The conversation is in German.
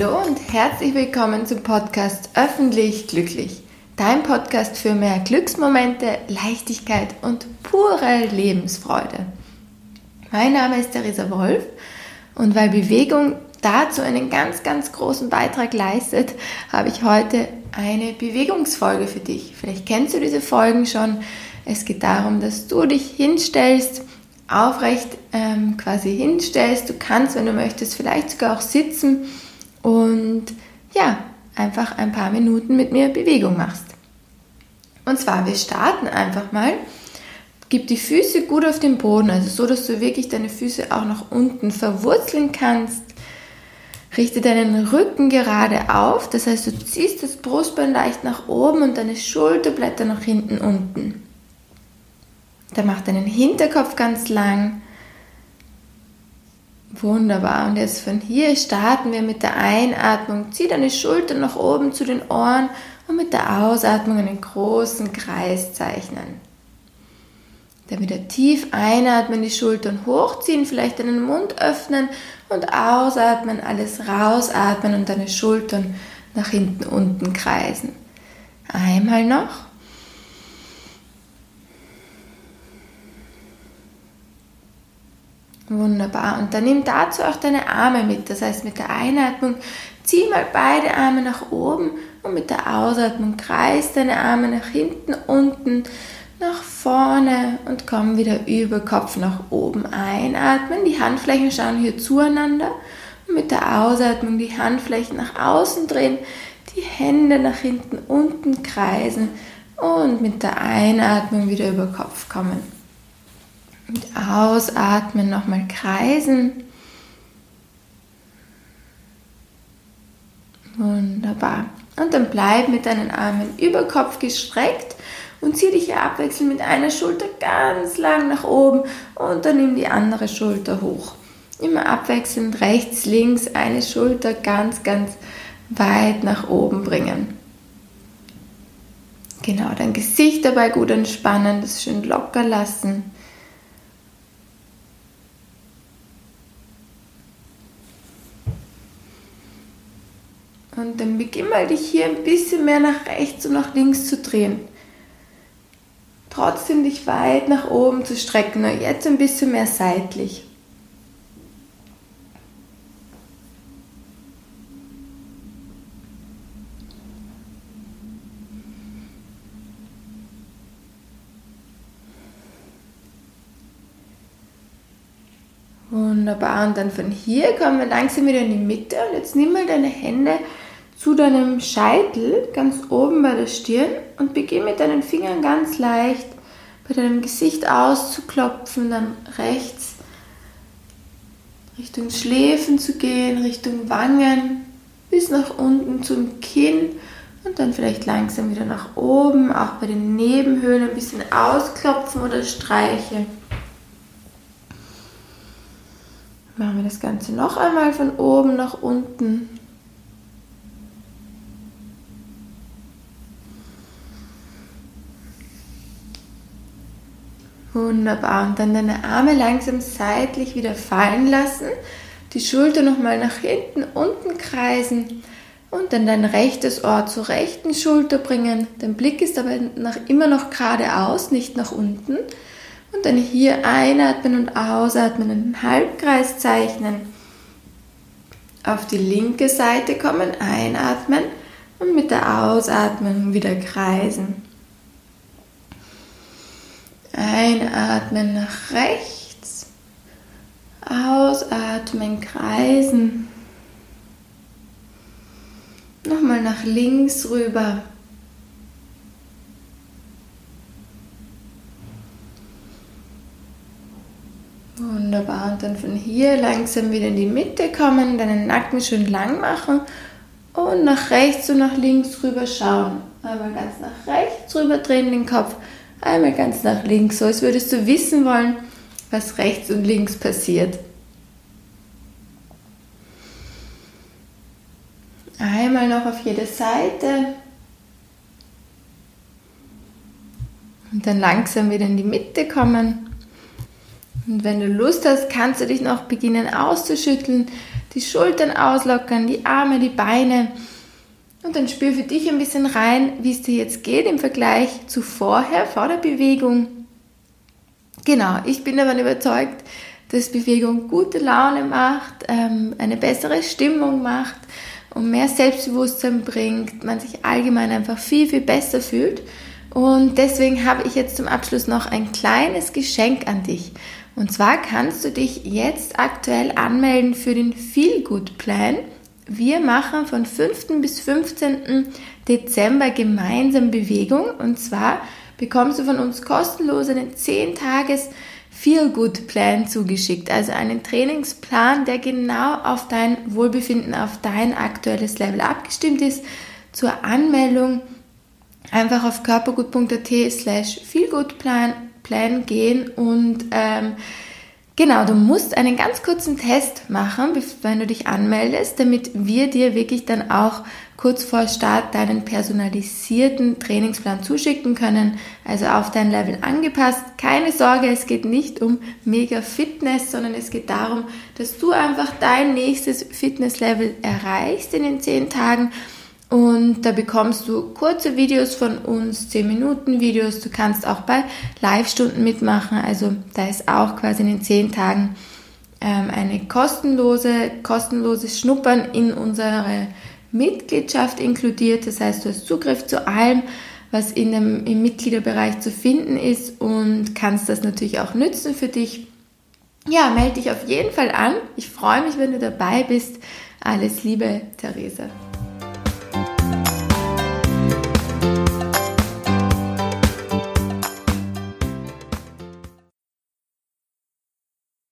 Hallo und herzlich willkommen zum Podcast Öffentlich Glücklich. Dein Podcast für mehr Glücksmomente, Leichtigkeit und pure Lebensfreude. Mein Name ist Theresa Wolf und weil Bewegung dazu einen ganz, ganz großen Beitrag leistet, habe ich heute eine Bewegungsfolge für dich. Vielleicht kennst du diese Folgen schon. Es geht darum, dass du dich hinstellst, aufrecht ähm, quasi hinstellst. Du kannst, wenn du möchtest, vielleicht sogar auch sitzen und ja, einfach ein paar Minuten mit mir Bewegung machst. Und zwar, wir starten einfach mal. Gib die Füße gut auf den Boden, also so, dass du wirklich deine Füße auch nach unten verwurzeln kannst. Richte deinen Rücken gerade auf, das heißt, du ziehst das Brustbein leicht nach oben und deine Schulterblätter nach hinten unten. Dann mach deinen Hinterkopf ganz lang. Wunderbar. Und jetzt von hier starten wir mit der Einatmung. Zieh deine Schultern nach oben zu den Ohren und mit der Ausatmung einen großen Kreis zeichnen. Dann wieder tief einatmen, die Schultern hochziehen, vielleicht deinen Mund öffnen und ausatmen, alles rausatmen und deine Schultern nach hinten unten kreisen. Einmal noch. Wunderbar. Und dann nimm dazu auch deine Arme mit. Das heißt, mit der Einatmung zieh mal beide Arme nach oben und mit der Ausatmung kreis deine Arme nach hinten, unten, nach vorne und komm wieder über Kopf nach oben. Einatmen, die Handflächen schauen hier zueinander und mit der Ausatmung die Handflächen nach außen drehen, die Hände nach hinten, unten kreisen und mit der Einatmung wieder über Kopf kommen. Und ausatmen, nochmal kreisen. Wunderbar. Und dann bleib mit deinen Armen über Kopf gestreckt und zieh dich abwechselnd mit einer Schulter ganz lang nach oben und dann nimm die andere Schulter hoch. Immer abwechselnd rechts, links eine Schulter ganz, ganz weit nach oben bringen. Genau, dein Gesicht dabei gut entspannen, das schön locker lassen. Und dann beginn mal dich hier ein bisschen mehr nach rechts und nach links zu drehen. Trotzdem dich weit nach oben zu strecken, nur jetzt ein bisschen mehr seitlich. Wunderbar. Und dann von hier kommen wir langsam wieder in die Mitte. Und jetzt nimm mal deine Hände zu deinem Scheitel ganz oben bei der Stirn und beginn mit deinen Fingern ganz leicht bei deinem Gesicht auszuklopfen, dann rechts Richtung Schläfen zu gehen, Richtung Wangen, bis nach unten zum Kinn und dann vielleicht langsam wieder nach oben, auch bei den Nebenhöhlen ein bisschen ausklopfen oder streichen. Machen wir das Ganze noch einmal von oben nach unten. Wunderbar. Und dann deine Arme langsam seitlich wieder fallen lassen. Die Schulter nochmal nach hinten, unten kreisen. Und dann dein rechtes Ohr zur rechten Schulter bringen. Dein Blick ist aber nach, immer noch geradeaus, nicht nach unten. Und dann hier einatmen und ausatmen, einen Halbkreis zeichnen. Auf die linke Seite kommen, einatmen und mit der Ausatmung wieder kreisen. Einatmen nach rechts, ausatmen, kreisen. Nochmal nach links rüber. Wunderbar. Und dann von hier langsam wieder in die Mitte kommen, deinen Nacken schön lang machen und nach rechts und nach links rüber schauen. Einmal ganz nach rechts rüber drehen den Kopf Einmal ganz nach links, so als würdest du wissen wollen, was rechts und links passiert. Einmal noch auf jede Seite. Und dann langsam wieder in die Mitte kommen. Und wenn du Lust hast, kannst du dich noch beginnen auszuschütteln, die Schultern auslockern, die Arme, die Beine. Und dann spür für dich ein bisschen rein, wie es dir jetzt geht im Vergleich zu vorher, vor der Bewegung. Genau, ich bin davon überzeugt, dass Bewegung gute Laune macht, ähm, eine bessere Stimmung macht und mehr Selbstbewusstsein bringt, man sich allgemein einfach viel, viel besser fühlt. Und deswegen habe ich jetzt zum Abschluss noch ein kleines Geschenk an dich. Und zwar kannst du dich jetzt aktuell anmelden für den Feel Good Plan. Wir machen von 5. bis 15. Dezember gemeinsam Bewegung. Und zwar bekommst du von uns kostenlos einen 10 Tages Feel Good Plan zugeschickt. Also einen Trainingsplan, der genau auf dein Wohlbefinden, auf dein aktuelles Level abgestimmt ist. Zur Anmeldung einfach auf körpergut.at slash feelgoodplan Plan gehen und ähm, genau, du musst einen ganz kurzen Test machen, wenn du dich anmeldest, damit wir dir wirklich dann auch kurz vor Start deinen personalisierten Trainingsplan zuschicken können, also auf dein Level angepasst. Keine Sorge, es geht nicht um mega Fitness, sondern es geht darum, dass du einfach dein nächstes Fitnesslevel erreichst in den zehn Tagen und da bekommst du kurze Videos von uns, 10 Minuten Videos. Du kannst auch bei Live-Stunden mitmachen. Also da ist auch quasi in den 10 Tagen ähm, eine kostenlose, kostenloses Schnuppern in unsere Mitgliedschaft inkludiert. Das heißt, du hast Zugriff zu allem, was in dem, im Mitgliederbereich zu finden ist und kannst das natürlich auch nützen für dich. Ja, melde dich auf jeden Fall an. Ich freue mich, wenn du dabei bist. Alles Liebe, Theresa.